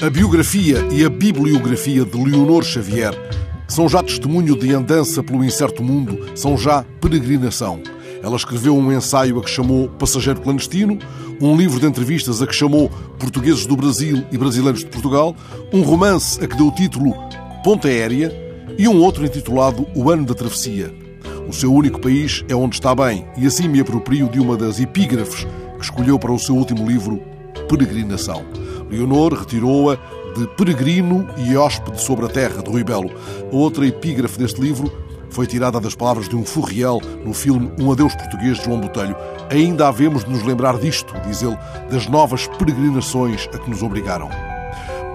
A biografia e a bibliografia de Leonor Xavier são já testemunho de andança pelo incerto mundo, são já peregrinação. Ela escreveu um ensaio a que chamou Passageiro Clandestino, um livro de entrevistas a que chamou Portugueses do Brasil e Brasileiros de Portugal, um romance a que deu o título Ponta Aérea e um outro intitulado O Ano da Travessia. O seu único país é onde está bem, e assim me aproprio de uma das epígrafes que escolheu para o seu último livro, Peregrinação. Leonor retirou-a de Peregrino e Hóspede sobre a Terra, de Rui Belo. A outra epígrafe deste livro foi tirada das palavras de um furriel no filme Um Adeus Português de João Botelho. Ainda havemos de nos lembrar disto, diz ele, das novas peregrinações a que nos obrigaram.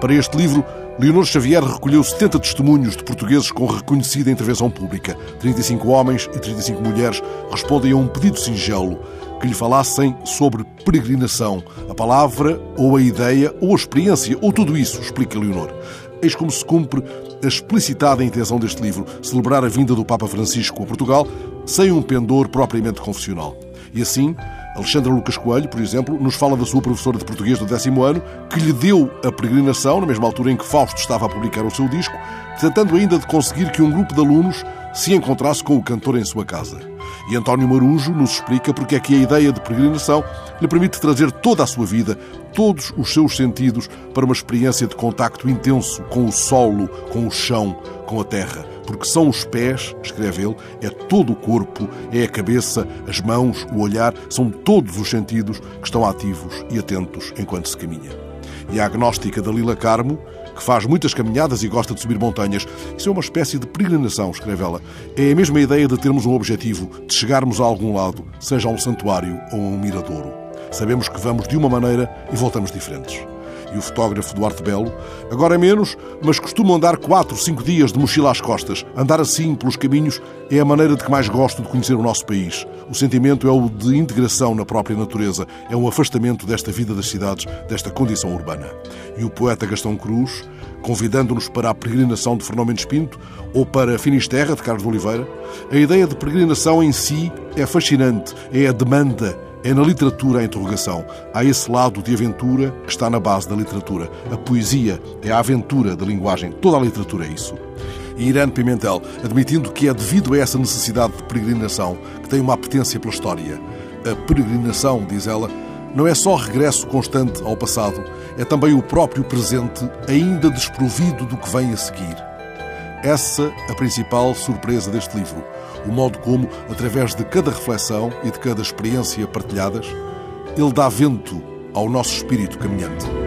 Para este livro, Leonor Xavier recolheu 70 testemunhos de portugueses com reconhecida intervenção pública. 35 homens e 35 mulheres respondem a um pedido singelo que lhe falassem sobre peregrinação, a palavra ou a ideia ou a experiência ou tudo isso, explica Leonor. Eis como se cumpre a explicitada intenção deste livro, celebrar a vinda do Papa Francisco a Portugal sem um pendor propriamente confessional. E assim, Alexandra Lucas Coelho, por exemplo, nos fala da sua professora de português do décimo ano, que lhe deu a peregrinação, na mesma altura em que Fausto estava a publicar o seu disco, tentando ainda de conseguir que um grupo de alunos se encontrasse com o cantor em sua casa. E António Marujo nos explica porque é que a ideia de peregrinação lhe permite trazer toda a sua vida, todos os seus sentidos, para uma experiência de contacto intenso com o solo, com o chão, com a terra. Porque são os pés, escreve ele, é todo o corpo, é a cabeça, as mãos, o olhar, são todos os sentidos que estão ativos e atentos enquanto se caminha. E a agnóstica Dalila Carmo que faz muitas caminhadas e gosta de subir montanhas. Isso é uma espécie de peregrinação, escreve ela. É a mesma ideia de termos um objetivo, de chegarmos a algum lado, seja a um santuário ou a um miradouro. Sabemos que vamos de uma maneira e voltamos diferentes e o fotógrafo Duarte Belo, agora é menos, mas costumam andar quatro, cinco dias de mochila às costas. Andar assim pelos caminhos é a maneira de que mais gosto de conhecer o nosso país. O sentimento é o de integração na própria natureza, é um afastamento desta vida das cidades, desta condição urbana. E o poeta Gastão Cruz, convidando-nos para a peregrinação de Fernão Mendes Pinto ou para Finisterra de Carlos de Oliveira, a ideia de peregrinação em si é fascinante, é a demanda, é na literatura a interrogação. Há esse lado de aventura que está na base da literatura. A poesia é a aventura da linguagem. Toda a literatura é isso. E Irene Pimentel, admitindo que é devido a essa necessidade de peregrinação que tem uma apetência pela história. A peregrinação, diz ela, não é só regresso constante ao passado, é também o próprio presente, ainda desprovido do que vem a seguir. Essa a principal surpresa deste livro o modo como, através de cada reflexão e de cada experiência partilhadas, ele dá vento ao nosso espírito caminhante.